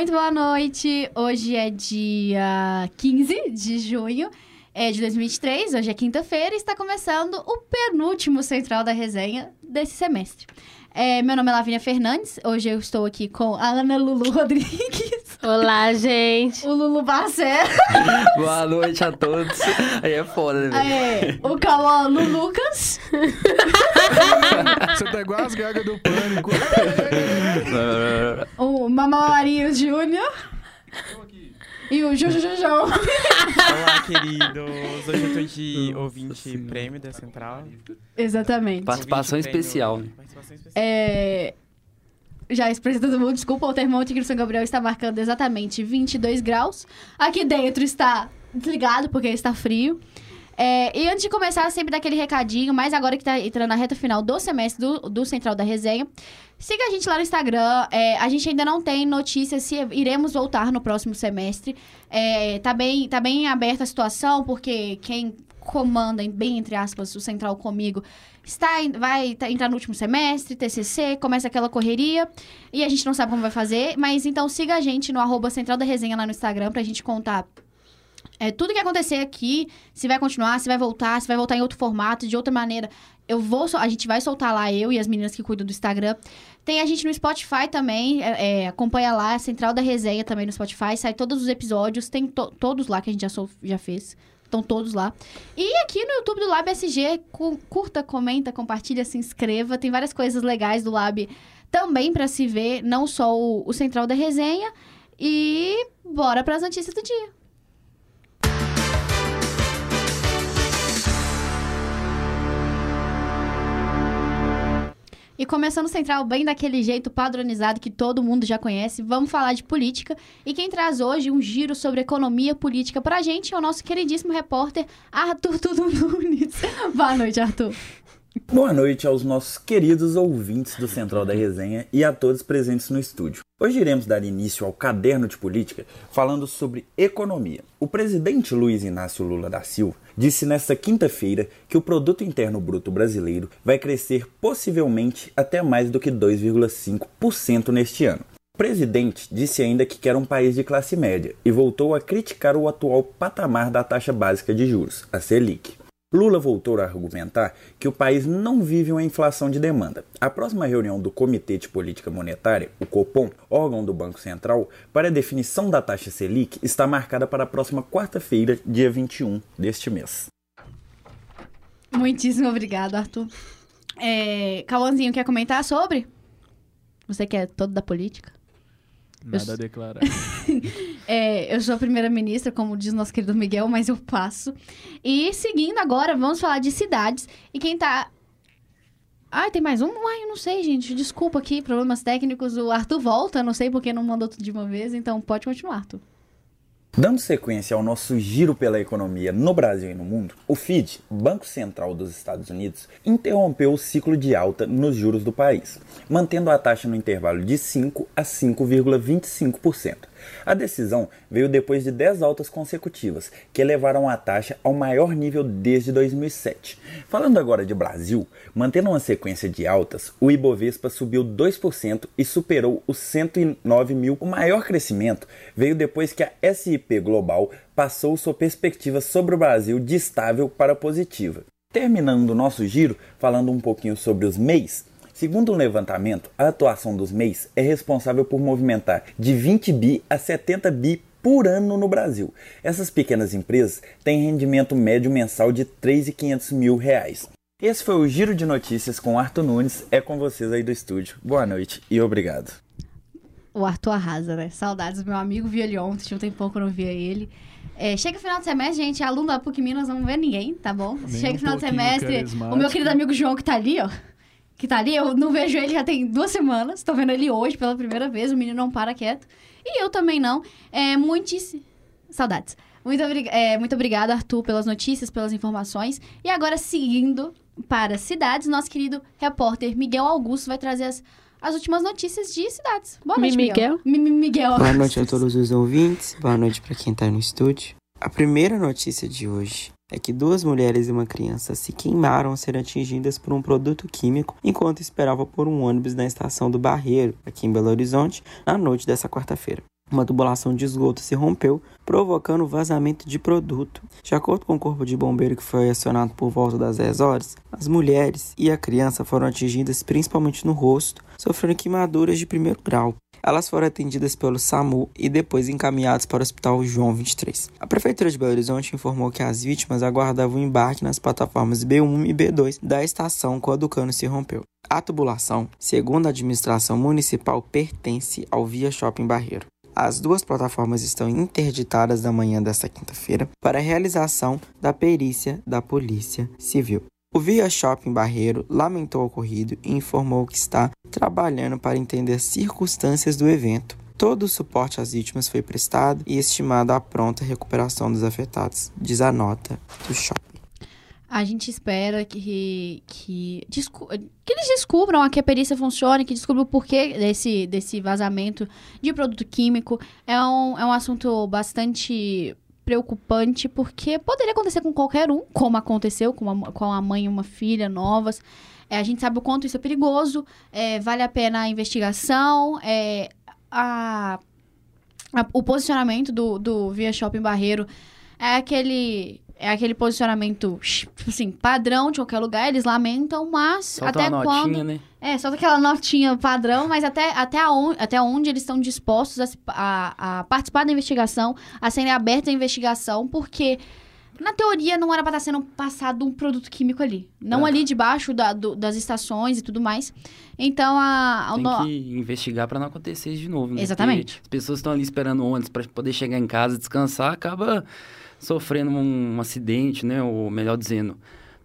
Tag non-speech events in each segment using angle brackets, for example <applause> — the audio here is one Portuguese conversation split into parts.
Muito boa noite. Hoje é dia 15 de junho é, de 2023. Hoje é quinta-feira e está começando o penúltimo Central da Resenha desse semestre. É, meu nome é Lavínia Fernandes. Hoje eu estou aqui com a Ana Lulu Rodrigues. Olá, gente. O Lulu Barcelo. <laughs> Boa noite a todos. Aí é foda, né? É, o Cauã Lucas. Você tá igual as gagas do pânico. o Mamarinho Júnior. E o Juju Jujão. Olá, queridos. Hoje eu tô de ouvinte prêmio da Central. Exatamente. Participação Ouvinte especial. prêmio. Participação especial. É... Já expressa todo mundo, desculpa, o termômetro aqui no São Gabriel está marcando exatamente 22 graus. Aqui dentro está desligado, porque está frio. É, e antes de começar, sempre daquele recadinho, mas agora que está entrando na reta final do semestre do, do Central da Resenha, siga a gente lá no Instagram. É, a gente ainda não tem notícias se iremos voltar no próximo semestre. É, tá, bem, tá bem aberta a situação, porque quem comanda, bem entre aspas, o Central comigo, está, vai tá- entrar no último semestre, TCC, começa aquela correria, e a gente não sabe como vai fazer, mas então siga a gente no arroba Central da Resenha lá no Instagram pra gente contar é, tudo que acontecer aqui, se vai continuar, se vai voltar, se vai voltar em outro formato, de outra maneira. Eu vou, a gente vai soltar lá, eu e as meninas que cuidam do Instagram. Tem a gente no Spotify também, é, é, acompanha lá, Central da Resenha também no Spotify, sai todos os episódios, tem to- todos lá que a gente já, já fez. Estão todos lá. E aqui no YouTube do Lab SG, cu- curta, comenta, compartilha, se inscreva. Tem várias coisas legais do Lab também pra se ver, não só o, o Central da Resenha. E bora pras notícias do dia. E começando o Central bem daquele jeito padronizado que todo mundo já conhece, vamos falar de política. E quem traz hoje um giro sobre economia política pra gente é o nosso queridíssimo repórter Arthur Tudo Nunes. <laughs> Boa noite, Arthur. Boa noite aos nossos queridos ouvintes do Central da Resenha e a todos presentes no estúdio. Hoje iremos dar início ao caderno de política falando sobre economia. O presidente Luiz Inácio Lula da Silva disse nesta quinta-feira que o produto interno bruto brasileiro vai crescer possivelmente até mais do que 2,5% neste ano. O presidente disse ainda que quer um país de classe média e voltou a criticar o atual patamar da taxa básica de juros, a Selic. Lula voltou a argumentar que o país não vive uma inflação de demanda. A próxima reunião do Comitê de Política Monetária, o Copom, órgão do Banco Central, para a definição da taxa Selic está marcada para a próxima quarta-feira, dia 21 deste mês. Muitíssimo obrigado, Arthur. É, Cauãzinho, quer comentar sobre? Você que é todo da política. Nada a declarar. <laughs> É, eu sou a primeira-ministra, como diz nosso querido Miguel, mas eu passo. E seguindo agora, vamos falar de cidades. E quem tá. Ai, tem mais um? Ai, eu não sei, gente. Desculpa aqui, problemas técnicos. O Arthur volta, não sei porque não mandou tudo de uma vez, então pode continuar, Arthur. Dando sequência ao nosso giro pela economia no Brasil e no mundo, o FID, Banco Central dos Estados Unidos, interrompeu o ciclo de alta nos juros do país, mantendo a taxa no intervalo de 5 a 5,25%. A decisão veio depois de 10 altas consecutivas, que elevaram a taxa ao maior nível desde 2007. Falando agora de Brasil, mantendo uma sequência de altas, o Ibovespa subiu 2% e superou os 109 mil. O maior crescimento veio depois que a SIP Global passou sua perspectiva sobre o Brasil de estável para positiva. Terminando o nosso giro, falando um pouquinho sobre os MEIs, Segundo um levantamento, a atuação dos MEIs é responsável por movimentar de 20 bi a 70 bi por ano no Brasil. Essas pequenas empresas têm rendimento médio mensal de 3.500 mil reais. Esse foi o Giro de Notícias com Arthur Nunes. É com vocês aí do estúdio. Boa noite e obrigado. O Arthur arrasa, né? Saudades do meu amigo, vi ele ontem, tinha um tempão que eu não via ele. É, chega final de semestre, gente, aluno da PUC Minas não vê ninguém, tá bom? Nem chega um final de semestre, o meu querido amigo João que tá ali, ó. Que tá ali, eu não vejo ele já tem duas semanas. Tô vendo ele hoje pela primeira vez, o menino não para quieto. E eu também não. É, muitíssimo. Saudades. Muito, obri- é, muito obrigada, Arthur, pelas notícias, pelas informações. E agora, seguindo para cidades, nosso querido repórter Miguel Augusto vai trazer as, as últimas notícias de cidades. Boa noite, Mi- Miguel. Mi- Mi- Miguel. Boa noite a todos os ouvintes, boa noite para quem tá no estúdio. A primeira notícia de hoje é que duas mulheres e uma criança se queimaram ao ser atingidas por um produto químico enquanto esperavam por um ônibus na estação do Barreiro, aqui em Belo Horizonte, na noite dessa quarta-feira. uma tubulação de esgoto se rompeu, provocando vazamento de produto. De acordo com o corpo de bombeiro que foi acionado por volta das 10 horas, as mulheres e a criança foram atingidas principalmente no rosto, sofrendo queimaduras de primeiro grau. Elas foram atendidas pelo SAMU e depois encaminhadas para o Hospital João 23. A Prefeitura de Belo Horizonte informou que as vítimas aguardavam o embarque nas plataformas B1 e B2 da estação quando o cano se rompeu. A tubulação, segundo a administração municipal, pertence ao Via Shopping Barreiro. As duas plataformas estão interditadas da manhã desta quinta-feira para a realização da perícia da Polícia Civil. O Via Shopping Barreiro lamentou o ocorrido e informou que está trabalhando para entender as circunstâncias do evento. Todo o suporte às vítimas foi prestado e estimada a pronta recuperação dos afetados, diz a nota do shopping. A gente espera que, que, que eles descubram que a perícia funcione, que descubram o porquê desse, desse vazamento de produto químico. É um, é um assunto bastante preocupante, porque poderia acontecer com qualquer um, como aconteceu com a, com a mãe e uma filha novas. É, a gente sabe o quanto isso é perigoso, é, vale a pena a investigação, é, a, a- o posicionamento do, do Via Shopping Barreiro é aquele é aquele posicionamento tipo assim padrão de qualquer lugar eles lamentam mas Solta até uma quando notinha, né? é só aquela <laughs> notinha padrão mas até até onde, até onde eles estão dispostos a, a, a participar da investigação a serem abertos à investigação porque na teoria não era para estar sendo passado um produto químico ali não ali debaixo da- do- das estações e tudo mais então a, a Tem no- que investigar pra não acontecer isso de novo, né? Exatamente. Porque As pessoas estão ali esperando ônibus pra poder chegar em casa, descansar, acaba sofrendo um, um acidente, né? Ou melhor dizendo,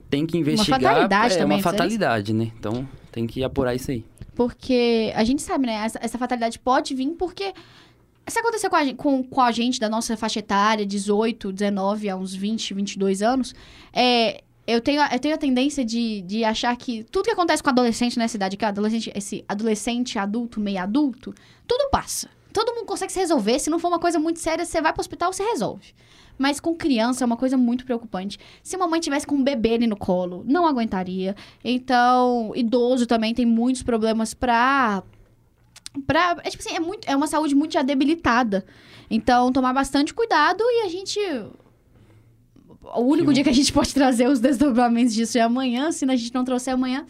tem que investigar. fatalidade é também, uma não sei fatalidade, né? Então tem que apurar isso aí. Porque a gente sabe, né? Essa, essa fatalidade pode vir porque. Se acontecer com a, gente, com, com a gente da nossa faixa etária, 18, 19 a uns 20, 22 anos, é, eu, tenho, a- eu tenho a tendência de, de achar que tudo que acontece com adolescente nessa idade, que é adolescente, esse adolescente, adulto, meio adulto, tudo passa. Todo mundo consegue se resolver. Se não for uma coisa muito séria, você vai pro hospital, você resolve. Mas com criança é uma coisa muito preocupante. Se uma mãe tivesse com um bebê ali no colo, não aguentaria. Então, idoso também tem muitos problemas pra. pra é tipo assim, é, muito, é uma saúde muito já debilitada. Então, tomar bastante cuidado e a gente. O único dia que a gente pode trazer os desdobramentos disso é amanhã. Se a gente não trouxer amanhã,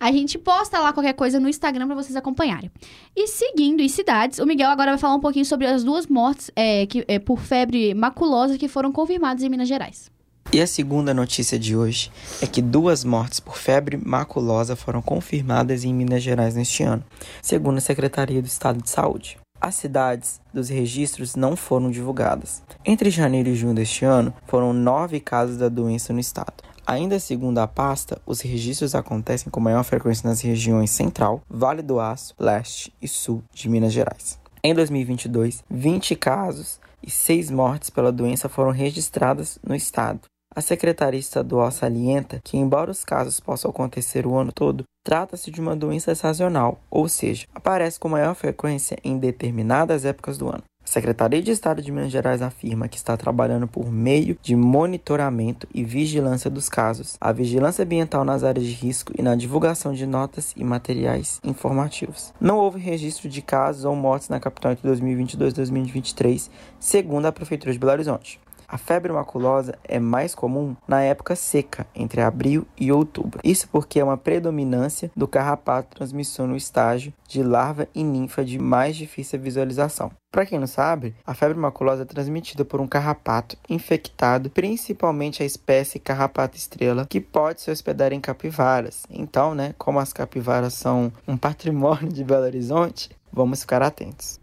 a gente posta lá qualquer coisa no Instagram pra vocês acompanharem. E seguindo em cidades, o Miguel agora vai falar um pouquinho sobre as duas mortes é, que, é, por febre maculosa que foram confirmadas em Minas Gerais. E a segunda notícia de hoje é que duas mortes por febre maculosa foram confirmadas em Minas Gerais neste ano, segundo a Secretaria do Estado de Saúde. As cidades dos registros não foram divulgadas. Entre janeiro e junho deste ano, foram nove casos da doença no estado. Ainda segundo a pasta, os registros acontecem com maior frequência nas regiões Central, Vale do Aço, Leste e Sul de Minas Gerais. Em 2022, 20 casos e 6 mortes pela doença foram registradas no estado. A Secretaria Estadual salienta que, embora os casos possam acontecer o ano todo, trata-se de uma doença sazonal, ou seja, aparece com maior frequência em determinadas épocas do ano. A Secretaria de Estado de Minas Gerais afirma que está trabalhando por meio de monitoramento e vigilância dos casos, a vigilância ambiental nas áreas de risco e na divulgação de notas e materiais informativos. Não houve registro de casos ou mortes na capital entre 2022 e 2023, segundo a Prefeitura de Belo Horizonte. A febre maculosa é mais comum na época seca, entre abril e outubro. Isso porque é uma predominância do carrapato transmissor no estágio de larva e ninfa de mais difícil visualização. Para quem não sabe, a febre maculosa é transmitida por um carrapato infectado, principalmente a espécie carrapato estrela, que pode se hospedar em capivaras. Então, né, como as capivaras são um patrimônio de Belo Horizonte, vamos ficar atentos.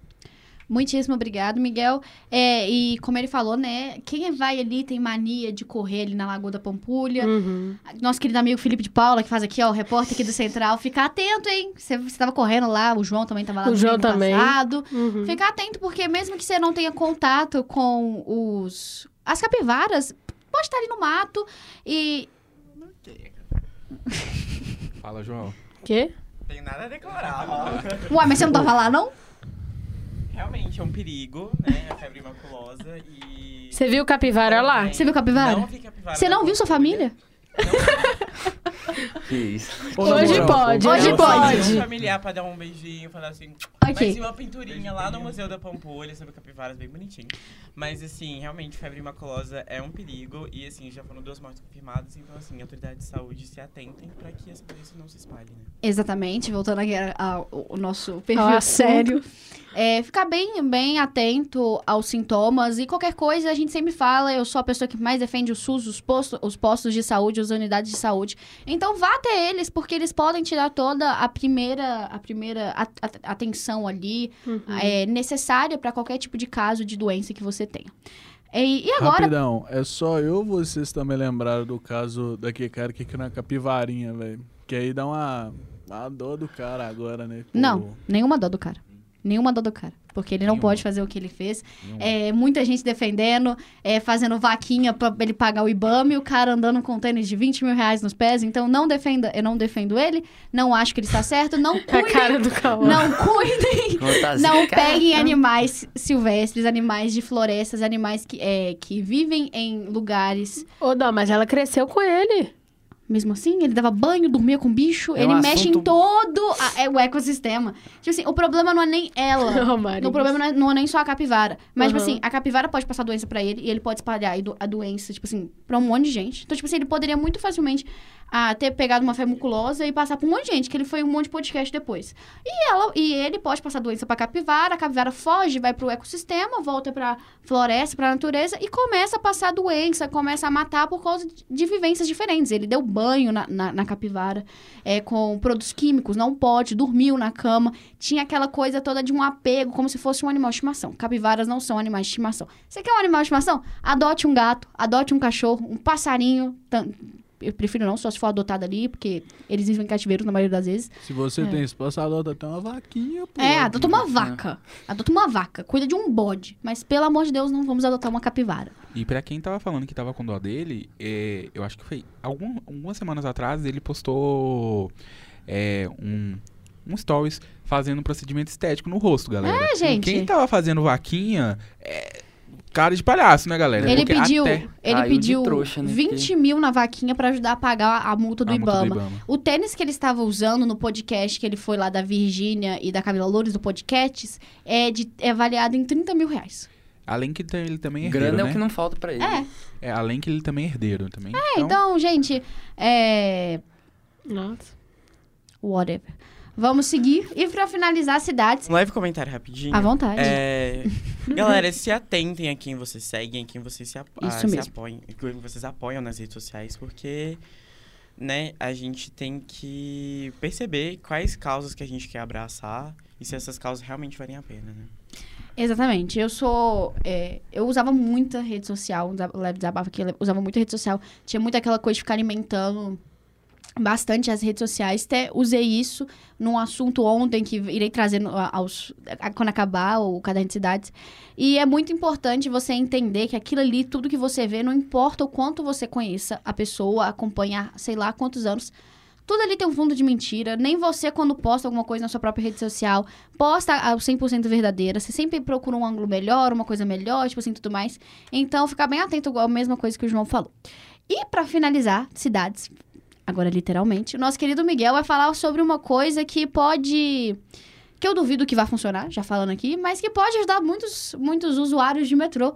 Muitíssimo obrigado, Miguel. É, e como ele falou, né? Quem vai ali tem mania de correr ali na Lagoa da Pampulha. Uhum. Nosso querido amigo Felipe de Paula, que faz aqui, ó, o repórter aqui do Central. Fica atento, hein? Você, você tava correndo lá, o João também tava lá O no João também. passado. Uhum. Fica atento, porque mesmo que você não tenha contato com os... As capivaras, pode estar ali no mato e... Fala, João. Quê? Tem nada a declarar. Ué, mas você não tava lá, não? Realmente é um perigo, né? A febre maculosa e. Você viu o capivara lá? Você viu capivara? Não vi capivara. Você não viu sua família? Que isso. Hoje pode, Hoje pode. pode. Um familiar pra dar um beijinho, falar assim. Mas Ok. tem uma pinturinha lá no Museu da Pampulha sobre capivaras bem bonitinho. Mas, assim, realmente, febre maculosa é um perigo. E, assim, já foram duas mortes confirmadas. Então, assim, autoridades de saúde se atentem pra que essa doença não se espalhe, né? Exatamente, voltando aqui ao, ao nosso perfil Ao assunto. sério. <laughs> É, ficar bem, bem atento aos sintomas e qualquer coisa a gente sempre fala. Eu sou a pessoa que mais defende o SUS, os postos, os postos de saúde, as unidades de saúde. Então vá até eles, porque eles podem te dar toda a primeira, a primeira atenção ali Uhum. é, necessária para qualquer tipo de caso de doença que você tenha. E, e agora, Rapidão, é só eu ou vocês também lembraram do caso daquele cara que caiu na capivarinha, velho. Que aí dá uma, uma dor do cara agora, né? Pô, Não, nenhuma dó do cara. Nenhuma dó do cara. Porque ele não Nenhuma. pode fazer o que ele fez. É, muita gente defendendo, é, fazendo vaquinha pra ele pagar o IBAMA e o cara andando com tênis de 20 mil reais nos pés. Então não defenda, eu não defendo ele, não acho que ele está certo, não <laughs> A cuidem, cara do Cauã. não cuidem, <laughs> Não, não peguem animais silvestres, animais de florestas, animais que, é, que vivem em lugares. Ô, Dó, mas ela cresceu com ele. Mesmo assim, ele dava banho, dormia com bicho, É ele um mexe em assunto- todo a- é, o ecossistema. Tipo assim, o problema não é nem ela. <laughs> Marinhos. O problema não é, não é nem só a capivara. Mas, tipo Uhum. assim, a capivara pode passar doença pra ele e ele pode espalhar a doença, tipo assim, pra um monte de gente. Então, tipo assim, ele poderia muito facilmente ah, ter pegado uma febre muculosa e passar pra um monte de gente, que ele foi um monte de podcast depois. E, ela, e ele pode passar doença pra capivara, a capivara foge, vai pro ecossistema, volta pra floresta, pra natureza e começa a passar doença, começa a matar por causa de, de vivências diferentes. Ele deu banho na, na, na capivara é, com produtos químicos, não pode, dormiu na cama tinha aquela coisa toda de um apego, como se fosse um animal de estimação. Capivaras não são animais de estimação. Você quer um animal de estimação? Adote um gato, adote um cachorro, um passarinho. Eu prefiro não, só se for adotado ali, porque eles vivem em cativeiros na maioria das vezes. Se você É. tem espaço, adota até uma vaquinha, pô. É, adota uma vaca. Adota uma vaca. Cuida de um bode. Mas, pelo amor de Deus, não vamos adotar uma capivara. E pra quem tava falando que tava com dó dele, é, eu acho que foi algum- algumas semanas atrás ele postou é, um, um stories fazendo um procedimento estético no rosto, galera. É, gente. Quem tava fazendo vaquinha é cara de palhaço, né, galera? Ele Porque pediu, até ele Caiu pediu trouxa, né? 20 mil na vaquinha pra ajudar a pagar a multa do a multa Ibama. do Ibama. O tênis que ele estava usando no podcast que ele foi lá da Virgínia e da Camila Loures do Podcasts é, de, é avaliado em 30 mil reais. Além que ele também é herdeiro, Grana é né? o que não falta pra ele. É, É, além que ele também é herdeiro também. é, então, gente, é. Nossa. Whatever. Vamos seguir. E pra finalizar, cidades. Um leve comentário rapidinho. À vontade. É, <laughs> galera, se atentem a quem vocês seguem, a quem vocês se, ap Isso mesmo. apoiam, quem vocês apoiam nas redes sociais, porque, né, a gente tem que perceber quais causas que a gente quer abraçar e se essas causas realmente valem a pena, né? Exatamente. Eu sou. é, eu usava muita rede social. Leve Desabafo aqui, eu usava muita rede social. Tinha muito aquela coisa de ficar alimentando bastante as redes sociais. Até usei isso num assunto ontem que irei trazer aos, quando acabar o Caderno de Cidades. E é muito importante você entender que aquilo ali, tudo que você vê, não importa o quanto você conheça a pessoa, acompanhar, sei lá quantos anos. Tudo ali tem um fundo de mentira. Nem você, quando posta alguma coisa na sua própria rede social, posta a 100% verdadeira. Você sempre procura um ângulo melhor, uma coisa melhor, tipo assim, tudo mais. Então, ficar bem atento igual a mesma coisa que o João falou. E pra finalizar, cidades, agora literalmente, o nosso querido Miguel vai falar sobre uma coisa que pode que eu duvido que vai funcionar, já falando aqui, mas que pode ajudar muitos muitos usuários de metrô.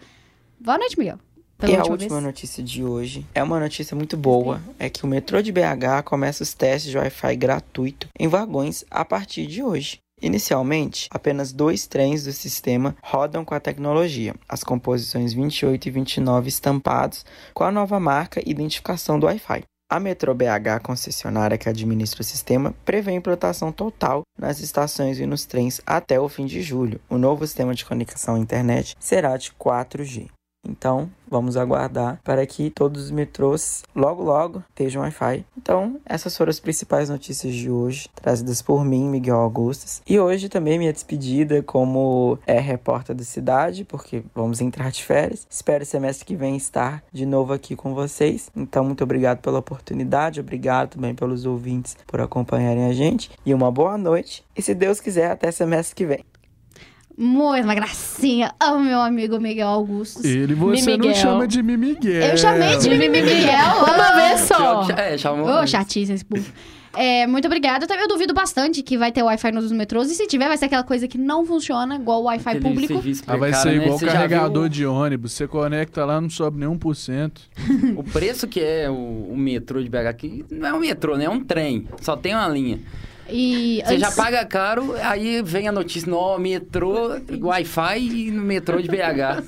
Boa noite, Miguel. Pela E a última última vez. notícia de hoje é uma notícia muito boa. É que o metrô de BH começa os testes de Wi-Fi gratuito em vagões a partir de hoje. Inicialmente, apenas dois trens do sistema rodam com a tecnologia, as composições 28 e 29 estampados com a nova marca e identificação do Wi-Fi. A Metrô BH, concessionária que administra o sistema, prevê implantação total nas estações e nos trens até o fim de julho. O novo sistema de conexão à internet será de 4G. Então, vamos aguardar para que todos os metrôs logo logo estejam Wi-Fi. Então, essas foram as principais notícias de hoje, trazidas por mim, Miguel Augustus. E hoje também minha despedida como é, repórter da cidade, porque vamos entrar de férias. Espero semestre que vem estar de novo aqui com vocês. Então, muito obrigado pela oportunidade, obrigado também pelos ouvintes por acompanharem a gente. E uma boa noite. E se Deus quiser, até semestre que vem. Muito uma gracinha. Amo meu amigo Miguel Augusto. Ele você não Miguel. chama de Mimiguel. Eu chamei de Mimi Miguel. <laughs> Uma vez só. É, chamou. Ô, chatice esse povo. É, muito obrigada. Eu também- Eu duvido bastante que vai ter Wi-Fi nos metrôs. E se tiver, vai ser aquela coisa que não funciona, igual o Wi-Fi Aquele público. Ah, vai ser né? igual já carregador viu de ônibus. Você conecta lá, não sobe nem 1%. <laughs> O preço que é o, o metrô de BH aqui não é um metrô, né? É um trem. Só tem uma linha. E Você já antes- paga caro, aí vem a notícia, no metrô, Wi-Fi e no metrô de BH.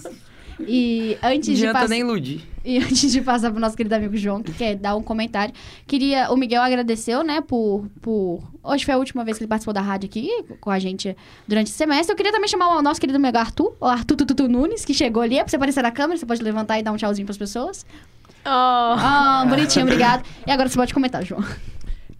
E Não antes de adianta passar. nem iludir. <laughs> E antes de passar pro nosso querido amigo João, que quer dar um comentário, queria. O Miguel agradeceu, né, por. por hoje foi a última vez que ele participou da rádio aqui com a gente durante o semestre. Eu queria também chamar o nosso querido amigo Arthur, o Arthur Tututu Nunes, que chegou ali. É pra você aparecer na câmera, você pode levantar e dar um tchauzinho pras pessoas. Oh. Ah, bonitinho, obrigado. E agora você pode comentar, João.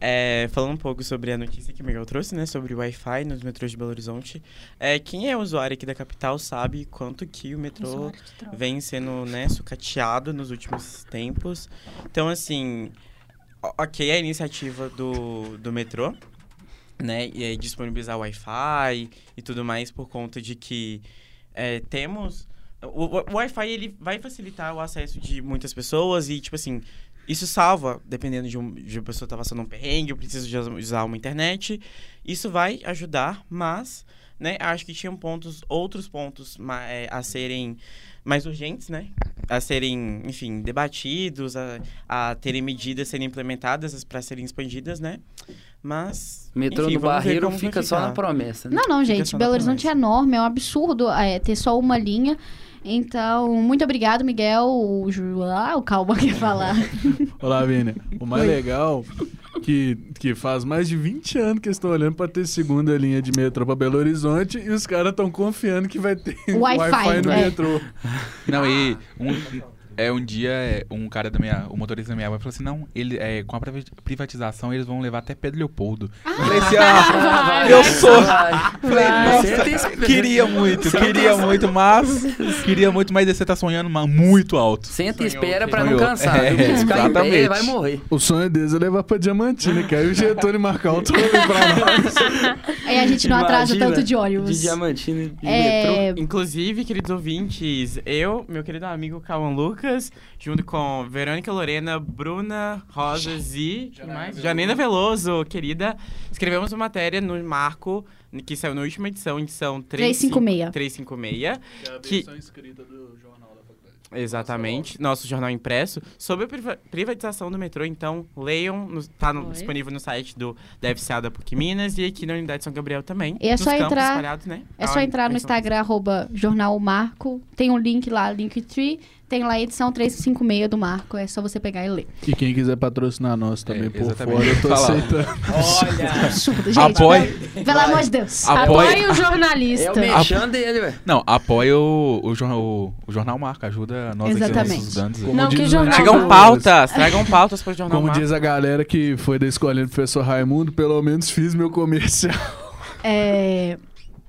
É, falando um pouco sobre a notícia que o Miguel trouxe, né? Sobre o Wi-Fi nos metrôs de Belo Horizonte. É, quem é usuário aqui da capital sabe quanto que o metrô vem sendo, né, sucateado nos últimos tempos. Então, assim, ok a iniciativa do, do metrô, né? E aí disponibilizar Wi-Fi e tudo mais por conta de que é, temos... O, o- o Wi-Fi, ele vai facilitar o acesso de muitas pessoas e, tipo assim, isso salva, dependendo de, um, de uma pessoa estar passando um perrengue, eu preciso de usar uma internet. Isso vai ajudar, mas, né, acho que tinham pontos, outros pontos é, a serem mais urgentes, né? A serem, enfim, debatidos, a, a terem medidas serem implementadas para serem expandidas, né? Mas. Metrô enfim, no Barreiro fica só na promessa, né? Não, não, gente. Belo Horizonte é enorme, é um absurdo é, ter só uma linha. Então, muito obrigado, Miguel. O, Ju- ah, o Calma quer falar. <laughs> Olá, Vini. O mais legal que, que faz mais de 20 anos que eles estão olhando pra ter segunda linha de metrô pra Belo Horizonte e os caras estão confiando que vai ter Wi-Fi, Wi-Fi no é. metrô. Não, e um, é, um dia é, um cara da minha. O motorista da minha avó falou assim: não, ele, é, com a priva- privatização eles vão levar até Pedro Leopoldo. Eu falei assim: ah, Vai, eu vai. sou. Vai. Falei, Você nossa, queria muito, queria muito, mas. Queria muito, mas você tá sonhando mas muito alto. Senta e espera pra sonhou. não cansar. É, exatamente. ele vai morrer. O sonho deles é levar pra Diamantina, que aí o Getúlio marcar um todo pra <laughs> nós. Aí a gente não atrasa Imagina, tanto de ônibus. De diamantina e É, metrô. Inclusive, queridos ouvintes, eu, meu querido amigo Cauã Lucas, junto com Verônica Lorena, Bruna Rosas e? Janina Veloso, querida, escrevemos uma matéria no Marco, que saiu na última edição, edição 356. 356. Que- escrita do jornal da faculdade. Exatamente, nosso jornal impresso, sobre a priva- privatização do metrô. Então, leiam, tá Oi. disponível no site do da FCA da PUC Minas e aqui na Unidade São Gabriel também. E é só entrar- né? É só entrar no edição- Instagram, arroba Jornal Marco. Tem um link lá, Linktree. Tem lá a edição 356 do Marco. É só você pegar e ler. E quem quiser patrocinar nós também É, por exatamente. fora, eu tô Fala. aceitando. Olha! <laughs> Absurdo, gente. Apoie. Pelo amor de Deus. Apoie. Apoie o jornalista. É o mexão dele, velho. Não, apoia o, o, jornal, o, o Jornal Marca, ajuda nós aqui, Exatamente. nossos estudantes. Como Não, diz que jornal? Tragam pautas, tragam pautas para o jornal. Como Marco. diz a galera que foi da escolinha do professor Raimundo, pelo menos fiz meu comercial. É,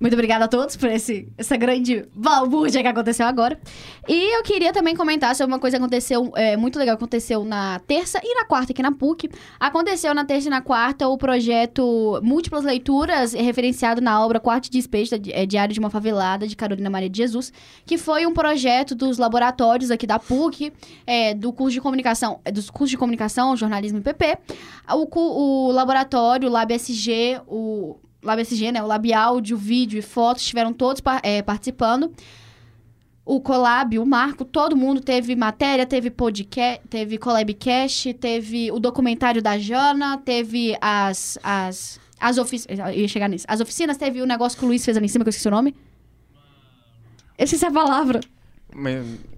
Muito obrigada a todos por esse, essa grande balbúrdia que aconteceu agora. E eu queria também comentar sobre uma coisa que aconteceu é, muito legal, aconteceu na terça e na quarta aqui na PUC. Aconteceu na terça e na quarta o projeto Múltiplas Leituras, referenciado na obra Quarto de Despejo, é, Diário de uma Favelada, de Carolina Maria de Jesus, que foi um projeto dos laboratórios aqui da PUC, é, do curso de comunicação, é, dos cursos de comunicação, jornalismo e PP. O, o laboratório, o LabSG, o LabSG, né? O Lab Áudio, Vídeo e Fotos estiveram todos é, participando. O Colab, o Marco, todo mundo teve matéria, teve podcast, teve Collabcast, teve o documentário da Jana, teve as. as as oficinas. Ia chegar nisso. As oficinas, teve o negócio que o Luiz fez ali em cima, que eu esqueci o nome. Eu esqueci a palavra. Uma-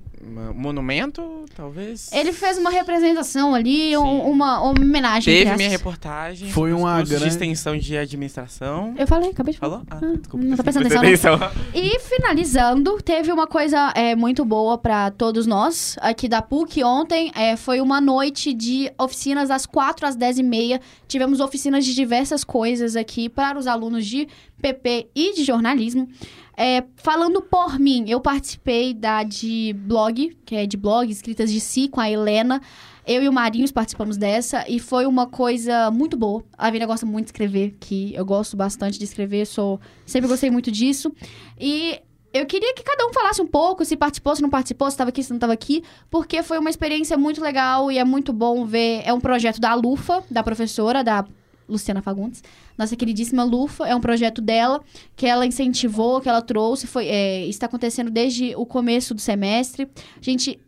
monumento, talvez? Ele fez uma representação ali, um- uma homenagem. Teve minha reportagem. Foi uma cursos de grande- extensão de administração. Eu falei, acabei de falar. Falou? Ah, Ah, desculpa. não tá prestei prestando atenção, E finalizando, teve uma coisa é, muito boa pra todos nós aqui da PUC ontem. é, foi uma noite de oficinas das 4 às 10 e meia. Tivemos oficinas de diversas coisas aqui para os alunos de PP e de jornalismo. É, falando por mim, eu participei da de blog, que é de blog, escritas de si, com a Helena. Eu e o Marinhos participamos dessa e foi uma coisa muito boa. A Vina gosta muito de escrever, que eu gosto bastante de escrever, sou sempre gostei muito disso. E eu queria que cada um falasse um pouco, se participou, se não participou, se estava aqui, se não estava aqui, porque foi uma experiência muito legal e é muito bom ver. É um projeto da Lufa, da professora, da Luciana Fagundes, nossa queridíssima Lufa, é um projeto dela que ela incentivou, que ela trouxe, foi, é, está acontecendo desde o começo do semestre. Gente,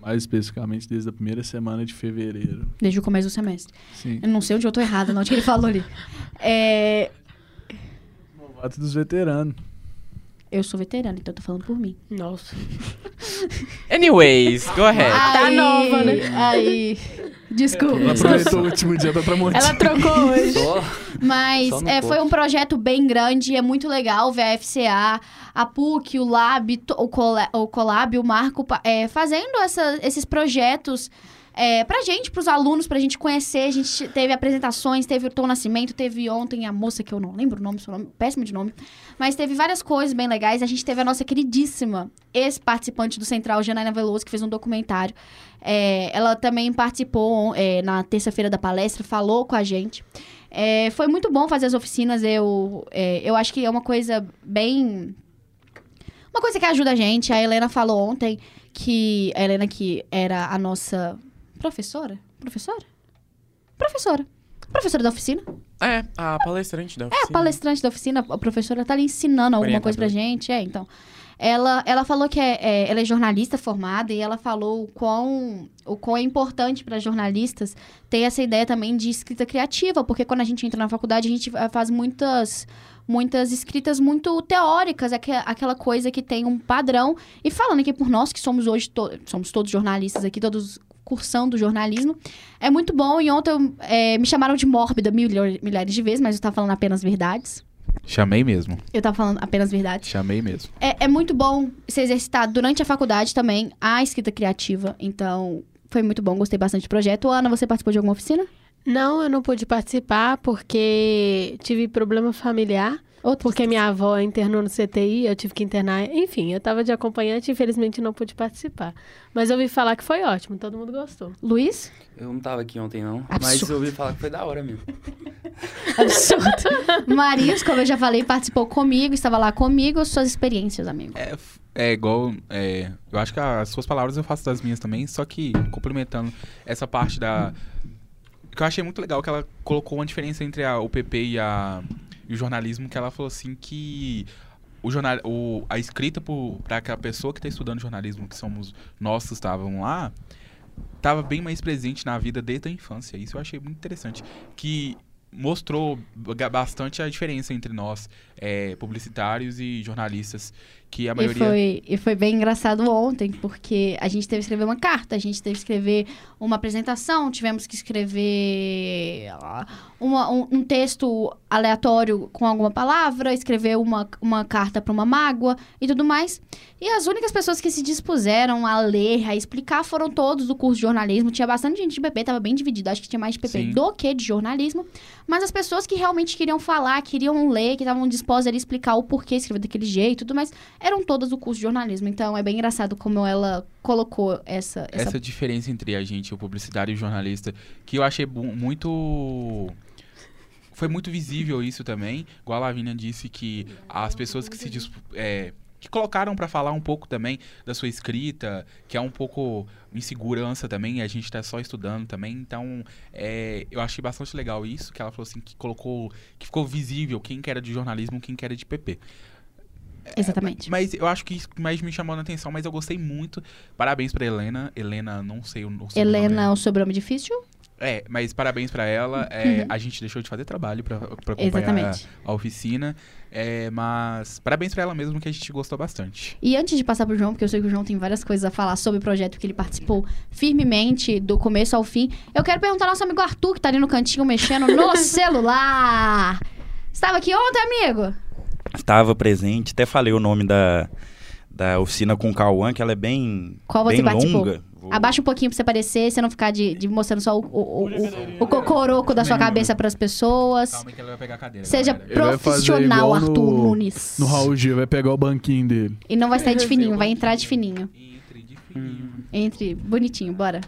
Mais especificamente desde a primeira semana de fevereiro. desde o começo do semestre. Sim. Eu não sei onde eu tô errada, não, onde que ele falou ali. <laughs> É, Novato dos veteranos. eu sou veterana, então eu tô falando por mim. Nossa. <laughs> Anyways, go ahead. Tá Aí, nova, né? Aí. Desculpa. Ela aproveitou o último dia da Tramontina. Ela trocou hoje. Só Mas Só é, foi um projeto bem grande, é muito legal ver a FCA, a PUC, o Lab, o, Cola- o Colab, o Marco é, fazendo essa- esses projetos é, pra gente, pros alunos, pra gente conhecer. A gente teve apresentações, teve o Tom Nascimento, teve ontem a moça que eu não lembro o nome, seu nome, péssimo de nome. Mas teve várias coisas bem legais. A gente teve a nossa queridíssima ex-participante do Central, Janaina Veloso, que fez um documentário. É, ela também participou é, na terça-feira da palestra, falou com a gente. É, foi muito bom fazer as oficinas. Eu, é, eu acho que é uma coisa bem. Uma coisa que ajuda a gente. A Helena falou ontem que. A Helena, que era a nossa professora? Professora? Professora. Professora da oficina. É, a palestrante da É, oficina. a palestrante da oficina, a professora tá ali ensinando alguma coisa pra gente. É, então. Ela, ela falou que é, é- ela é jornalista formada e ela falou o quão, o quão é importante para jornalistas ter essa ideia também de escrita criativa, porque quando a gente entra na faculdade, a gente eh, faz muitas muitas escritas muito teóricas, aque- aquela coisa que tem um padrão. E falando aqui por nós, que somos hoje, to- somos todos jornalistas aqui, todos cursando jornalismo, é muito bom. E ontem eu, eh, me chamaram de mórbida milhares de vezes, mas eu tava falando apenas verdades. Chamei mesmo. Eu tava falando apenas verdades. Chamei mesmo. É, é muito bom ser exercitado durante a faculdade também a escrita criativa. Então, foi muito bom, gostei bastante do projeto. Ana, você participou de alguma oficina? Não, eu não pude participar porque tive problema familiar. Outra? Porque minha avó internou no CTI, eu tive que internar. Enfim, eu tava de acompanhante e infelizmente não pude participar. Mas eu ouvi falar que foi ótimo, todo mundo gostou. Luiz? Eu não tava aqui ontem, não. Mas Absurdo. eu ouvi falar que foi da hora mesmo. <laughs> Absurdo. Marias, como eu já falei, participou comigo, estava lá comigo. Suas experiências, amigo. É, é igual. é, eu acho que as suas palavras eu faço das minhas também, só que complementando essa parte da. Que eu achei muito legal que ela colocou uma diferença entre a, o PP e, a, e o jornalismo, que ela falou assim que o jornal, o, a escrita para aquela pessoa que está estudando jornalismo, que somos nós que estavam lá, estava bem mais presente na vida desde a infância. Isso eu achei muito interessante. Que mostrou ba- bastante a diferença entre nós, é, publicitários e jornalistas, que a E maioria... foi, e foi bem engraçado ontem, porque a gente teve que escrever uma carta, a gente teve que escrever uma apresentação, tivemos que escrever ah, uma- um, um texto aleatório com alguma palavra, escrever uma, uma carta para uma mágoa e tudo mais. E as únicas pessoas que se dispuseram a ler, a explicar, foram todos do curso de jornalismo. Tinha bastante gente de PP, tava bem dividido. Acho que tinha mais de PP Sim. do que de jornalismo. Mas as pessoas que realmente queriam falar, queriam ler, que estavam dispostas a explicar o porquê escrever daquele jeito e tudo mais, eram todas do curso de jornalismo. Então é bem engraçado como ela colocou essa. essa... essa diferença entre a gente, o publicitário e o jornalista, que eu achei muito. Foi muito visível isso também. Igual a Lavínia disse que as pessoas que se é, que colocaram para falar um pouco também da sua escrita, que é um pouco insegurança também, a gente tá só estudando também. Então, é, eu achei bastante legal isso, que ela falou assim, que colocou, que ficou visível quem que era de jornalismo, quem que era de PP. Exatamente. Mas eu acho que isso mais me chamou a atenção, mas eu gostei muito. Parabéns pra Helena. Helena, não sei o, o Helena, o sobrenome difícil? É, mas parabéns pra ela. É, A gente deixou de fazer trabalho pra, pra acompanhar Exatamente. a, a oficina. É, mas parabéns pra ela mesmo, que a gente gostou bastante. E antes de passar pro João, porque eu sei que o João tem várias coisas a falar sobre o projeto que ele participou firmemente do começo ao fim, eu quero perguntar ao nosso amigo Arthur, que tá ali no cantinho mexendo no <laughs> celular. Estava aqui ontem, amigo? Estava presente, até falei o nome da, da oficina com o Cauã, que ela é bem, Qual você bem participou? longa. Vou- Abaixa um pouquinho pra você aparecer, você não ficar de, de mostrando só o, o, o, o, o cocoroco da sua cabeça pras pessoas. Calma que ela vai pegar a cadeira. Seja galera. Ele vai fazer profissional, igual Arthur no- Nunes. No Raul Gil, vai pegar o banquinho dele. E não vai sair de fininho, vai entrar de fininho. Entre de fininho. Entre, bonitinho, bora.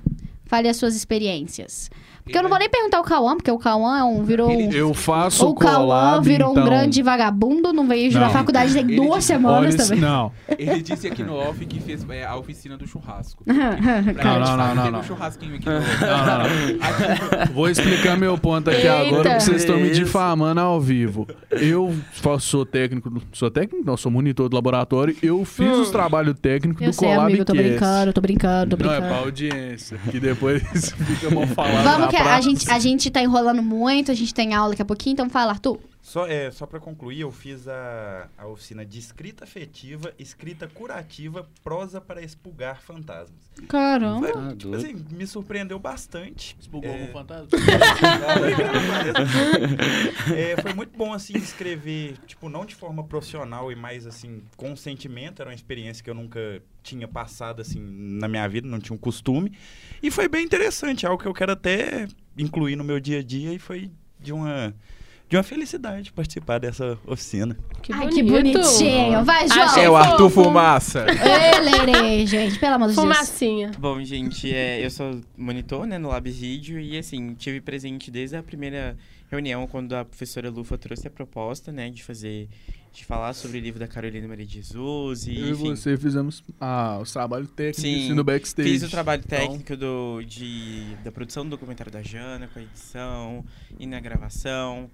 Fale as suas experiências. Porque eu não vou nem perguntar o Cauã, porque o Cauã é um, virou um... Eu faço O Cauã virou então... um grande vagabundo, não veio na Não. faculdade tem Ele duas disse, semanas também. não, Ele disse aqui no off que fez é, a oficina do churrasco. <laughs> Não, não, não, fazer não, um não. churrasquinho aqui no... não, não, não. Vou explicar meu ponto aqui Eita. agora, porque vocês estão me difamando ao vivo. Eu faço- sou técnico, sou técnico? Não, sou monitor do laboratório. Eu fiz os trabalhos técnicos Eu do sei, Colab amigo, tô Cast. brincando, tô brincando, tô Não, é brincando. pra audiência, que depois <laughs> fica mal falado Vamos que a praça. gente, a gente tá enrolando muito, a gente tem aula daqui a pouquinho, então fala, Arthur. Só, é, só para concluir, eu fiz a, a oficina de escrita afetiva, escrita curativa, prosa para expulgar fantasmas. Caramba. Foi, Ah, tipo assim, me surpreendeu bastante. Expulgou É. algum fantasma? <laughs> É, foi muito bom, assim, escrever, tipo, não de forma profissional e mais, assim, com sentimento. Era uma experiência que eu nunca tinha passado, assim, na minha vida, não tinha um costume. E foi bem interessante, algo que eu quero até incluir no meu dia a dia e foi de uma... De uma felicidade participar dessa oficina. Que Ai, bonito. que bonitinho. Vai, João. Achei É o Arthur fofo. Fumaça. Lerê, gente, pelo amor de Deus. Fumacinha. Bom, gente, é, eu sou monitor, né, no Labsídio e, assim, tive presente desde a primeira reunião, quando a professora Lufa trouxe a proposta, né, de fazer, de falar sobre o livro da Carolina Maria de Jesus e, Eu e você fizemos ah, os trabalhos técnicos Sim, assim, no backstage. Fiz o trabalho Então, técnico do, de, da produção do documentário da Jana, com a edição e na gravação.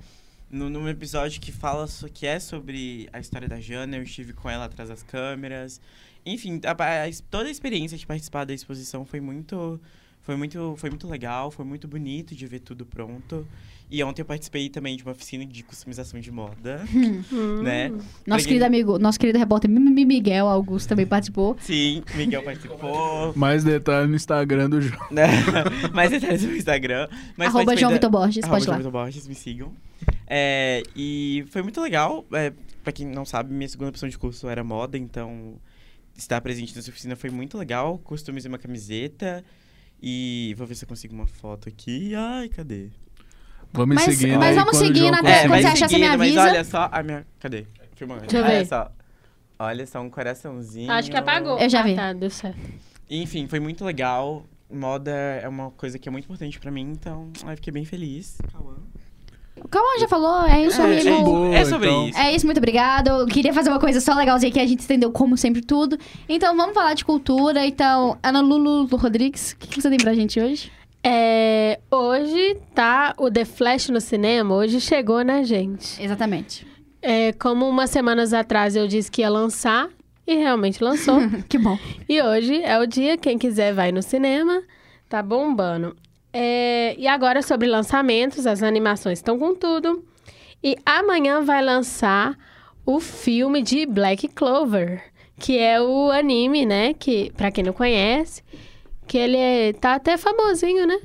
No, num episódio que fala so- que é sobre a história da Jana, eu estive com ela atrás das câmeras. Enfim, a, a- toda a experiência de participar da exposição foi muito, foi muito, foi muito legal, foi muito bonito de ver tudo pronto. E ontem eu participei também de uma oficina de customização de moda, <laughs> Hum. né? Nosso Pra querido quem- amigo, nosso querido repórter Miguel Augusto também participou. Sim, Miguel participou. <laughs> Mais detalhe no Instagram do João. né? <laughs> Mais detalhes no Instagram. Mas Arroba participei João da- Vitor Borges, Arroba pode João lá. Vitor Borges, me sigam. É, e foi muito legal. É, pra quem não sabe, minha segunda opção de curso era moda, então estar presente nessa oficina foi muito legal. Customizei uma camiseta e vou ver se eu consigo uma foto aqui. Ai, cadê? Vamos Mas- seguindo mas aí vamos quando seguindo até conseguir. quando vai você achar, você me seguindo, mas avisa. olha só a minha... Cadê? Filmando. Deixa eu olha ver. só. Olha só, um coraçãozinho. Acho que apagou. Eu já vi. Ah, tá, deu certo. Enfim, foi muito legal. Moda é uma coisa que é muito importante pra mim, então eu fiquei bem feliz. O Cauã já falou, é isso, É, amigo. é, boa, é sobre então. isso. É isso, muito obrigado. Eu queria fazer uma coisa só legalzinha que a gente entendeu como sempre tudo. Então vamos falar de cultura. Então, Ana Lulu Rodrigues, o que, que você tem pra gente hoje? É, hoje tá o The Flash no cinema, hoje chegou, né, gente? Exatamente. É, como umas semanas atrás eu disse que ia lançar, e realmente lançou. <laughs> que bom. e hoje é o dia, quem quiser vai no cinema, tá bombando. É, e agora sobre lançamentos, as animações estão com tudo. E amanhã vai lançar o filme de Black Clover, que é o anime, né? Que, pra quem não conhece, que ele é- tá até famosinho, né?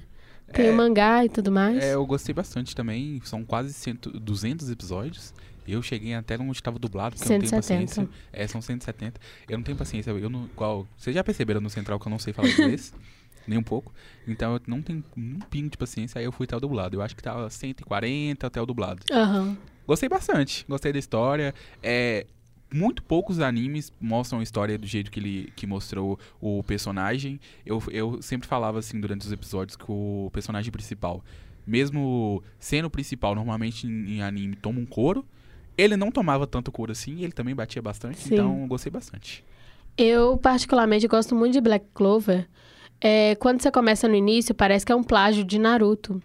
Tem É. o mangá e tudo mais. É, eu gostei bastante também. São quase cento, 200 episódios. Eu cheguei até onde estava dublado, porque eu não tenho 170. paciência. É, são 170. Eu não tenho paciência. Eu não, igual, vocês já perceberam no Central que eu não sei falar inglês? <laughs> nem um pouco. Então eu não tenho um pingo de paciência. Aí eu fui até o dublado. Eu acho que tava 140 até o dublado. Aham. Gostei bastante. Gostei da história. É, muito poucos animes mostram a história do jeito que ele que mostrou o personagem. Eu, eu sempre falava assim durante os episódios que o personagem principal, mesmo sendo o principal, normalmente em, em anime toma um couro. Ele não tomava tanto couro assim, ele também batia bastante, Sim. então eu gostei bastante. Eu, particularmente, gosto muito de Black Clover. É, quando você começa no início, parece que é um plágio de Naruto.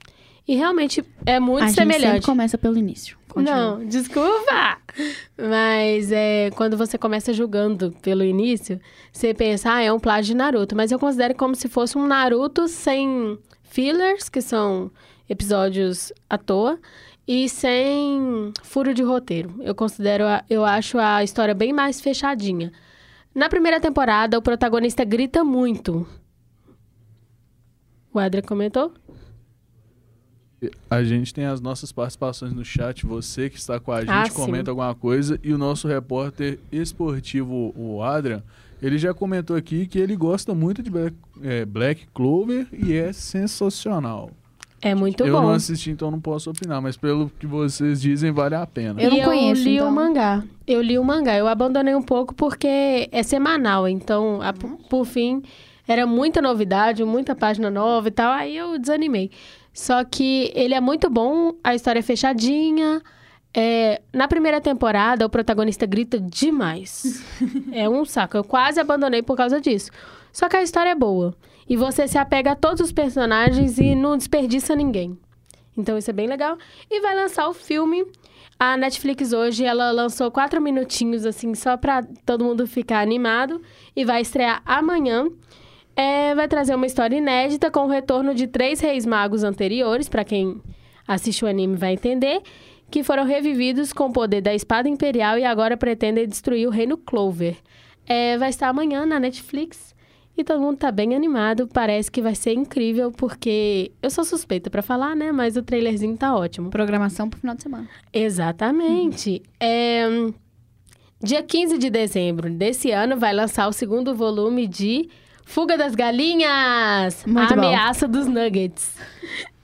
E realmente é muito a gente sempre semelhante. começa pelo início. Continua. Não, desculpa! Mas é, quando você começa julgando pelo início, você pensa, ah, é um plágio de Naruto. Mas eu considero como se fosse um Naruto sem fillers, que são episódios à toa, e sem furo de roteiro. Eu considero, a- eu acho a história bem mais fechadinha. Na primeira temporada, o protagonista grita muito. O Adria comentou? A gente tem as nossas participações no chat. Você que está com a gente, Ah, sim. comenta alguma coisa. E o nosso repórter esportivo, o Adrian, ele já comentou aqui que ele gosta muito de Black, é, Black Clover e é sensacional. É muito eu bom. não assisti, então não posso opinar, mas pelo que vocês dizem, vale a pena. Eu não conheço, Eu li então. o mangá. Eu li o mangá. Eu abandonei um pouco porque é semanal. Então, a- Uhum. por fim, era muita novidade, muita página nova e tal. Aí eu desanimei. Só que ele é muito bom, a história é fechadinha. É, na primeira temporada, o protagonista grita demais. <laughs> é um saco. Eu quase abandonei por causa disso. Só que a história é boa. E você se apega a todos os personagens e não desperdiça ninguém. Então isso é bem legal. E vai lançar o filme. A Netflix hoje, ela lançou quatro minutinhos, assim, só pra todo mundo ficar animado. E vai estrear amanhã. É, vai trazer uma história inédita com o retorno de três reis magos anteriores, pra quem assiste o anime vai entender, que foram revividos com o poder da espada imperial e agora pretendem destruir o reino Clover. É, vai estar amanhã na Netflix. E todo mundo tá bem animado, parece que vai ser incrível, porque eu sou suspeita pra falar, né? Mas o trailerzinho tá ótimo. Programação pro final de semana. Exatamente. <laughs> É, hum, dia 15 de dezembro desse ano vai lançar o segundo volume de Fuga das Galinhas! Muito a bom. ameaça dos Nuggets.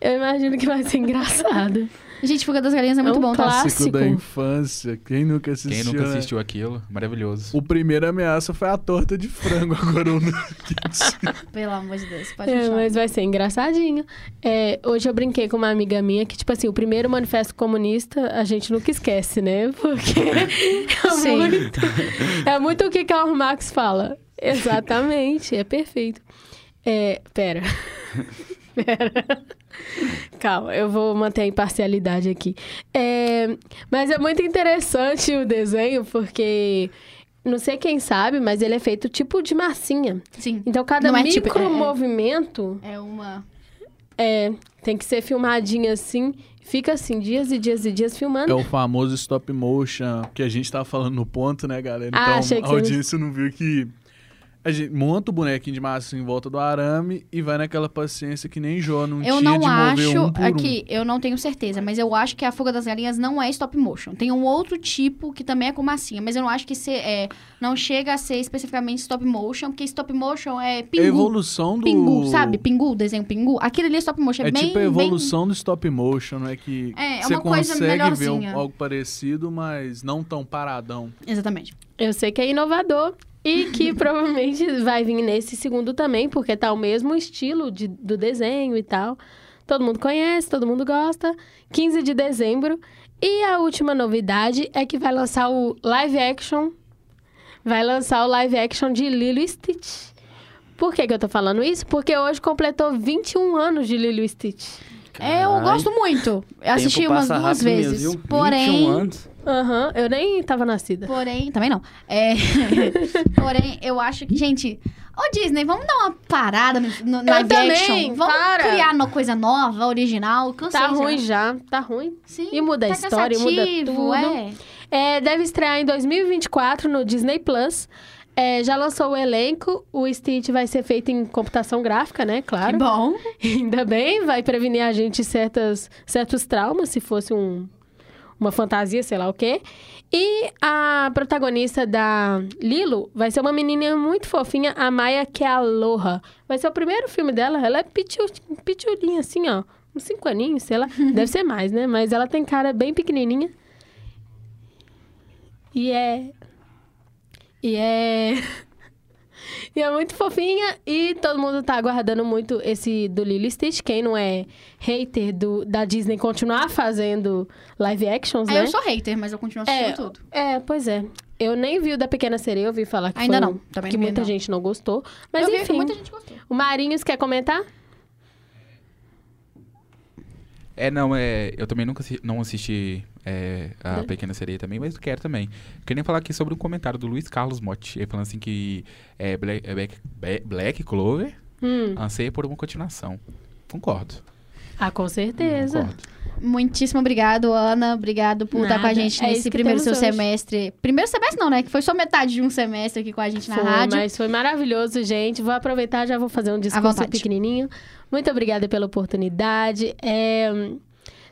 Eu imagino que vai ser engraçado. <laughs> Gente, Fuga das Galinhas é muito um bom, tá? clássico. Clássico da infância. Quem nunca assistiu? Quem nunca né? assistiu aquilo, maravilhoso. O primeiro ameaça foi a torta de frango, <laughs> agora o nuggets. <laughs> Pelo amor de Deus, pode É, mas vai ser engraçadinho. É, hoje eu brinquei com uma amiga minha que, tipo assim, o primeiro manifesto comunista a gente nunca esquece, né? Porque é Sim. muito, é muito o que Karl Marx fala. <laughs> Exatamente, é perfeito. É, pera. <laughs> pera. Calma, eu vou manter a imparcialidade aqui. É, mas é muito interessante o desenho, porque não sei quem sabe, mas ele é feito tipo de massinha. Sim. Então, cada Não é micro tipo- é- é- movimento É uma. é, tem que ser filmadinho assim. Fica assim, dias e dias e dias filmando. É o famoso stop motion que a gente tava falando no ponto, né, galera? Ah, Então achei que a você- audiência não viu que a gente monta o bonequinho de massa em volta do arame e vai naquela paciência que nem Jó não Eu tinha não de mover acho. um por um. aqui, eu não tenho certeza, mas eu acho que a Fuga das Galinhas não é stop motion. Tem um outro tipo que também é com massinha, mas eu não acho que se, é, não chega a ser especificamente stop motion, porque stop motion é É a pingu. evolução do... Pingu, sabe? Pingu, desenho pingu. Aquilo ali é stop motion. É, É bem, tipo a evolução do stop motion, não é que É, é você uma coisa consegue ver um- algo parecido, mas não tão paradão. Bem... Exatamente. Eu sei que é inovador e que <laughs> provavelmente vai vir nesse segundo também, porque tá o mesmo estilo de- do desenho e tal. Todo mundo conhece, todo mundo gosta. 15 de dezembro. E a última novidade é que vai lançar o live action. Vai lançar o live action de Lilo e Stitch. Por que, que eu tô falando isso? Porque hoje completou 21 anos de Lilo e Stitch. É, eu Carai, gosto muito. Eu assisti umas duas mesmo, vezes. viu? porém. 21 anos. Aham, eu nem tava nascida. Porém, também não. É, <laughs> porém, eu acho que, gente. Ô Disney, vamos dar uma parada no, no live também, action? Vamos para. criar uma coisa nova, original. Cansei, Tá já. ruim já, tá ruim. Sim, E muda a tá história, muda tudo. É. É, deve estrear em 2024 no Disney Plus. É, já lançou o elenco. O Stitch vai ser feito em computação gráfica, né? Que Claro. bom. <laughs> Ainda bem, vai prevenir a gente certas, certos traumas, se fosse um, uma fantasia, sei lá o quê. E a protagonista da Lilo vai ser uma menininha muito fofinha, a Maya Kealoha. Vai ser o primeiro filme dela. Ela é pichu, pichulinha, assim, ó. Uns cinco aninhos, sei lá. <laughs> Deve ser mais, né? Mas ela tem cara bem pequenininha. E é... E é... E é muito fofinha e todo mundo tá aguardando muito esse do Lilo Stitch. Quem não é hater do, da Disney continuar fazendo live actions, É, né? eu sou hater, mas eu continuo assistindo É, tudo. É, pois é. Eu nem vi o da Pequena Sereia, eu ouvi falar que Ainda foi não, também que muita não. gente não gostou. Mas eu enfim, muita gente gostou. o Marinhos quer comentar? É, não, é. Eu também nunca assi- não assisti é, a Né? Pequena Sereia também, mas quero também. Queria falar aqui sobre um comentário do Luiz Carlos Motti. Ele falando assim que é, Black, Black, Black Clover Hum. anseia por uma continuação. Concordo. Ah, com certeza. Concordo. Muitíssimo obrigado, Ana. Obrigado por estar com a Nada. gente É nesse primeiro seu hoje. semestre. Primeiro semestre não, né? Que foi só metade de um semestre aqui com a gente na Foi, rádio. mas foi maravilhoso, gente. Vou aproveitar, já vou fazer um discurso pequenininho. Muito obrigada pela oportunidade. É,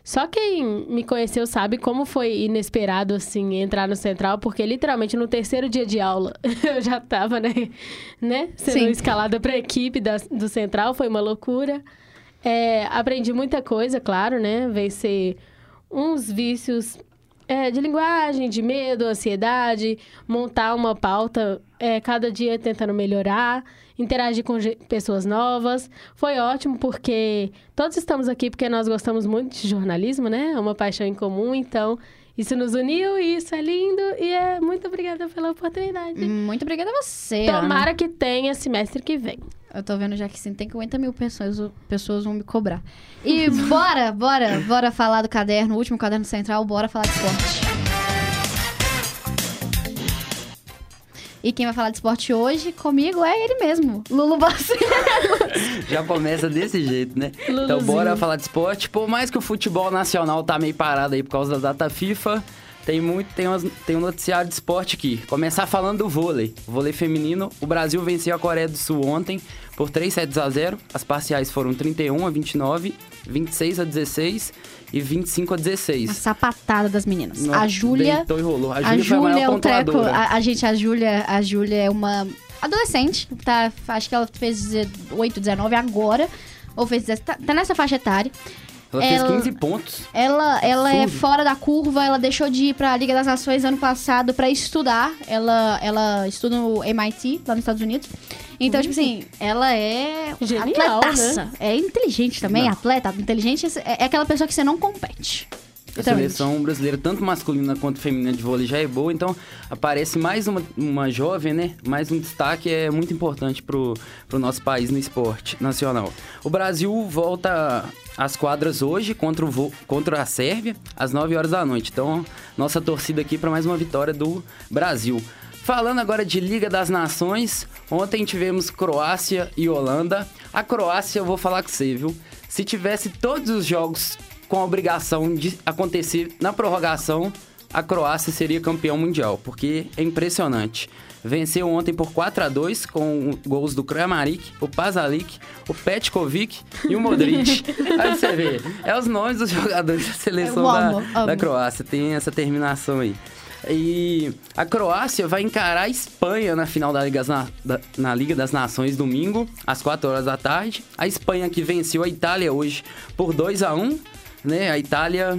Só quem me conheceu sabe como foi inesperado, assim, entrar no Central, porque literalmente no terceiro dia de aula <laughs> eu já tava, né, né sendo Sim. escalada pra equipe da- do Central, foi uma loucura. É, aprendi muita coisa, claro, né? Vencer uns vícios é, de linguagem, de medo, ansiedade, montar uma pauta é, cada dia tentando melhorar, interagir com pessoas novas. Foi ótimo porque todos estamos aqui porque nós gostamos muito de jornalismo, né? É uma paixão em comum, então isso nos uniu e isso é lindo e é muito obrigada pela oportunidade. Muito obrigada a você, Ana. Tomara que tenha semestre que vem. Eu tô vendo já que sim, tem 50 mil pessoas, pessoas vão me cobrar. E <laughs> bora, bora, bora falar do caderno, o último caderno central, bora falar de esporte. E quem vai falar de esporte hoje comigo é ele mesmo, Lulu Bassi. <laughs> Já começa desse jeito, né? Então, Luluzinho. bora falar de esporte. Por mais que o futebol nacional tá meio parado aí por causa da data FIFA, tem muito, tem, umas- tem um noticiário de esporte aqui. Começar falando do vôlei. Vôlei feminino. O Brasil venceu a Coreia do Sul ontem por 3 sets a 0. As parciais foram 31 a 29, 26 a 16 e 25 a 16. Uma sapatada das meninas. Não, a Júlia... Deitou e rolou. A A Júlia a Júlia é um treco. A, a gente, a Júlia, a Júlia é uma adolescente, tá? Acho que ela fez 18, 19 agora. Ou fez 10, tá, tá nessa faixa etária. Ela fez ela- 15 pontos. Ela, ela é fora da curva, ela deixou de ir pra Liga das Nações ano passado pra estudar. Ela, ela estuda no MIT, lá nos Estados Unidos. Então, tipo assim, ela é Genial, atletaça. É inteligente também, Não. atleta. Inteligente é, é aquela pessoa que você não compete. A Literalmente. seleção brasileira, tanto masculina quanto feminina de vôlei, já é boa. Então, aparece mais uma, uma jovem, né? Mais um destaque é muito importante pro, pro nosso país no esporte nacional. O Brasil volta às quadras hoje contra, o, contra a Sérvia, às 9 horas da noite. Então, nossa torcida aqui para mais uma vitória do Brasil. Falando agora de Liga das Nações, ontem tivemos Croácia e Holanda. A Croácia, eu vou falar com você, viu? Se tivesse todos os jogos com a obrigação de acontecer na prorrogação, a Croácia seria campeão mundial, porque é impressionante. Venceu ontem por 4 a 2 com gols do Kramaric, o Pazalic, o Petkovic e o Modric. <laughs> Aí você vê, é os nomes dos jogadores da seleção Eu da, amo, amo. da Croácia, tem essa terminação aí. E a Croácia vai encarar a Espanha na final da Liga, das Na- da- na Liga das Nações domingo, às 4 horas da tarde. A Espanha que venceu a Itália hoje por 2 a 1 né? A Itália,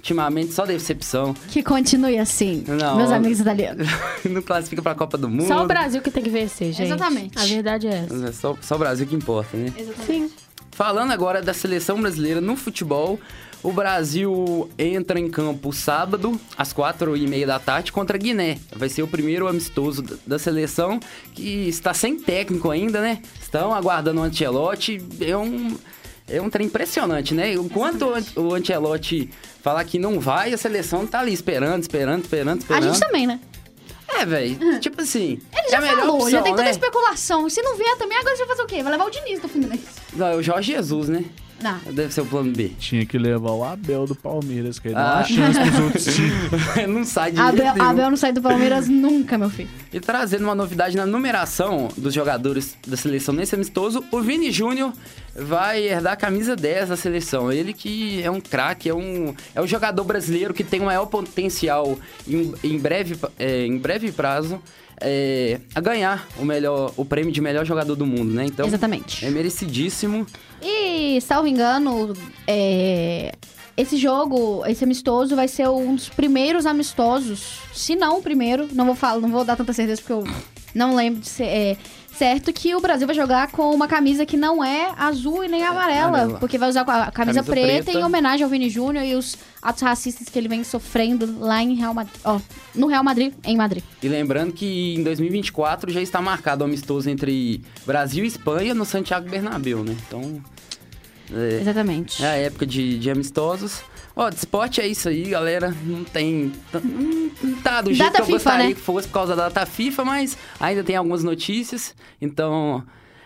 ultimamente, só decepção. Que continue assim, Não. meus amigos italianos. <laughs> Não classifica pra Copa do Mundo. Só o Brasil que tem que vencer, gente. Exatamente. A verdade é essa. É Só, só o Brasil que importa, né? Sim. Falando agora da seleção brasileira no futebol, o Brasil entra em campo sábado, às quatro e meia da tarde, contra a Guiné. Vai ser o primeiro amistoso da- da seleção, que está sem técnico ainda, né? Estão aguardando o Ancelotti. É um, é um trem impressionante, né? Enquanto o o Ancelotti falar que não vai, a seleção tá ali esperando, esperando, esperando, A esperando. gente também, né? É, velho. Tipo assim. Ele é já a melhor falou, já opção, tem toda né? a especulação. Se não vier também, agora você vai fazer o quê? Vai levar o Diniz do Fluminense. Não, é o Jorge Jesus, né? Não. Deve ser o plano B. Tinha que levar o Abel do Palmeiras, que aí dá Ah. uma chance pros outros <laughs> times. não sai de jeito Abel, nenhum. Abel não sai do Palmeiras <laughs> nunca, meu filho. E trazendo uma novidade na numeração dos jogadores da seleção nesse amistoso, o Vini Júnior vai herdar a camisa 10 da seleção. Ele que é um craque, é um, é um jogador brasileiro que tem o maior potencial em, em, breve, é, em breve prazo é, a ganhar o, melhor, o prêmio de melhor jogador do mundo, né? Então, Exatamente. é merecidíssimo. E, salvo engano, é, esse jogo, esse amistoso, vai ser um dos primeiros amistosos, se não o primeiro, não vou falar, não vou dar tanta certeza porque eu não lembro de ser é, certo, que o Brasil vai jogar com uma camisa que não é azul e nem amarela, Amarela. porque vai usar a camisa, Camisa preta, preta. em homenagem ao Vini Júnior e os atos racistas que ele vem sofrendo lá em Real Madrid, ó, no Real Madrid, em Madrid. E lembrando que em 2024 já está marcado o amistoso entre Brasil e Espanha no Santiago Bernabéu, né? Então, é, Exatamente. É a época de, de amistosos. Ó, de esporte é isso aí, galera. Não tem. Não, não tá do jeito Data que eu FIFA, gostaria né? que fosse por causa da data FIFA, mas ainda tem algumas notícias. Então,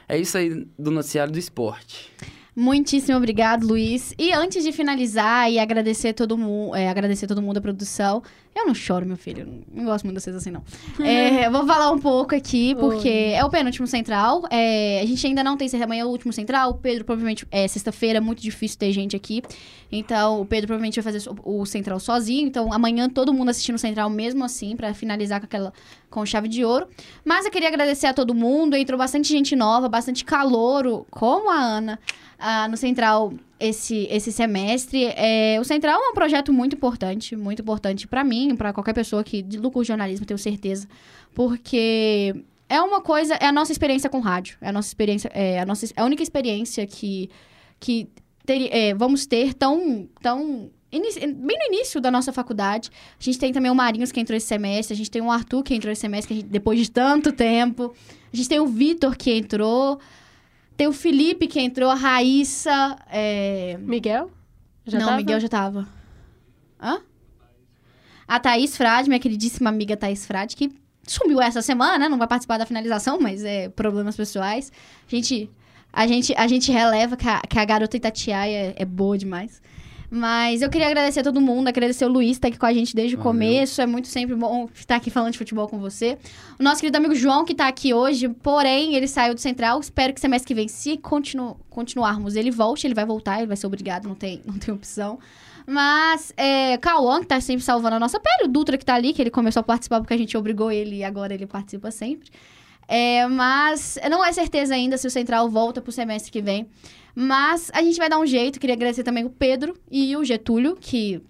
é isso aí do noticiário do esporte. Muitíssimo obrigado, Luiz. E antes de finalizar e agradecer todo mundo, é, agradecer todo mundo a produção. Eu não choro, meu filho. Não gosto muito de vocês assim, não. <laughs> É, vou falar um pouco aqui, porque é o penúltimo central. É, a gente ainda não tem amanhã é o último central. O Pedro provavelmente é sexta-feira, é muito difícil ter gente aqui. Então, o Pedro provavelmente vai fazer o central sozinho. Então, amanhã todo mundo assistindo o central mesmo assim, pra finalizar com aquela com chave de ouro. Mas eu queria agradecer a todo mundo. Entrou bastante gente nova, bastante calouro, como a Ana, ah, no Central esse, esse semestre. É, o Central é um projeto muito importante, muito importante pra mim, pra qualquer pessoa que de lucro jornalismo, tenho certeza. Porque é uma coisa, é a nossa experiência com rádio. É a nossa experiência, é a, nossa, é a única experiência que, que ter, é, vamos ter tão, tão bem no início da nossa faculdade. A gente tem também o Marinhos que entrou esse semestre, a gente tem o Arthur que entrou esse semestre, gente- depois de tanto tempo. A gente tem o Vitor que entrou, tem o Felipe que entrou, a Raíssa. é, Miguel? Já não, tava? Miguel já tava. Hã? A Thaís Frade, minha queridíssima amiga Thaís Frade, que sumiu essa semana, né? Não vai participar da finalização, mas é problemas pessoais. A gente, a gente, a gente releva que a, que a garota Itatiaia é, é boa demais. Mas eu queria agradecer a todo mundo, agradecer o Luiz, que tá aqui com a gente desde o Valeu. começo. É muito sempre bom estar aqui falando de futebol com você. O nosso querido amigo João, que tá aqui hoje, porém, ele saiu do Central. Espero que semestre que vem, se continu continuarmos, ele volte. Ele vai voltar, ele vai ser obrigado, não tem, não tem opção. Mas, é, Cauã, que tá sempre salvando a nossa pele, o Dutra que tá ali, que ele começou a participar porque a gente obrigou ele e agora ele participa sempre. É, mas não é certeza ainda se o Central volta pro semestre que vem. Mas a gente vai dar um jeito. Queria agradecer também o Pedro e o Getúlio, que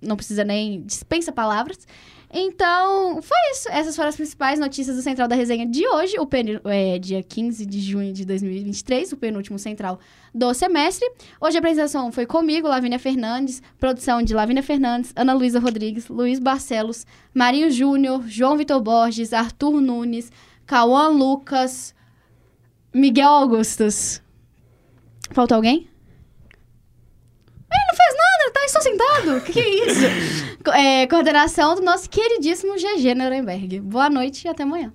não precisa nem dispensa palavras. Então, foi isso. Essas foram as principais notícias do Central da Resenha de hoje, o pen... é, dia 15 de junho de 2023, o penúltimo Central do semestre. Hoje a apresentação foi comigo, Lavínia Fernandes, produção de Lavínia Fernandes, Ana Luísa Rodrigues, Luiz Barcelos, Marinho Júnior, João Vitor Borges, Arthur Nunes, Cauã Lucas, Miguel Augustus. Faltou alguém? Ele não fez nada, tá só sentado. Que que é isso? <laughs> É, coordenação do nosso queridíssimo GG Nuremberg. Boa noite e até amanhã.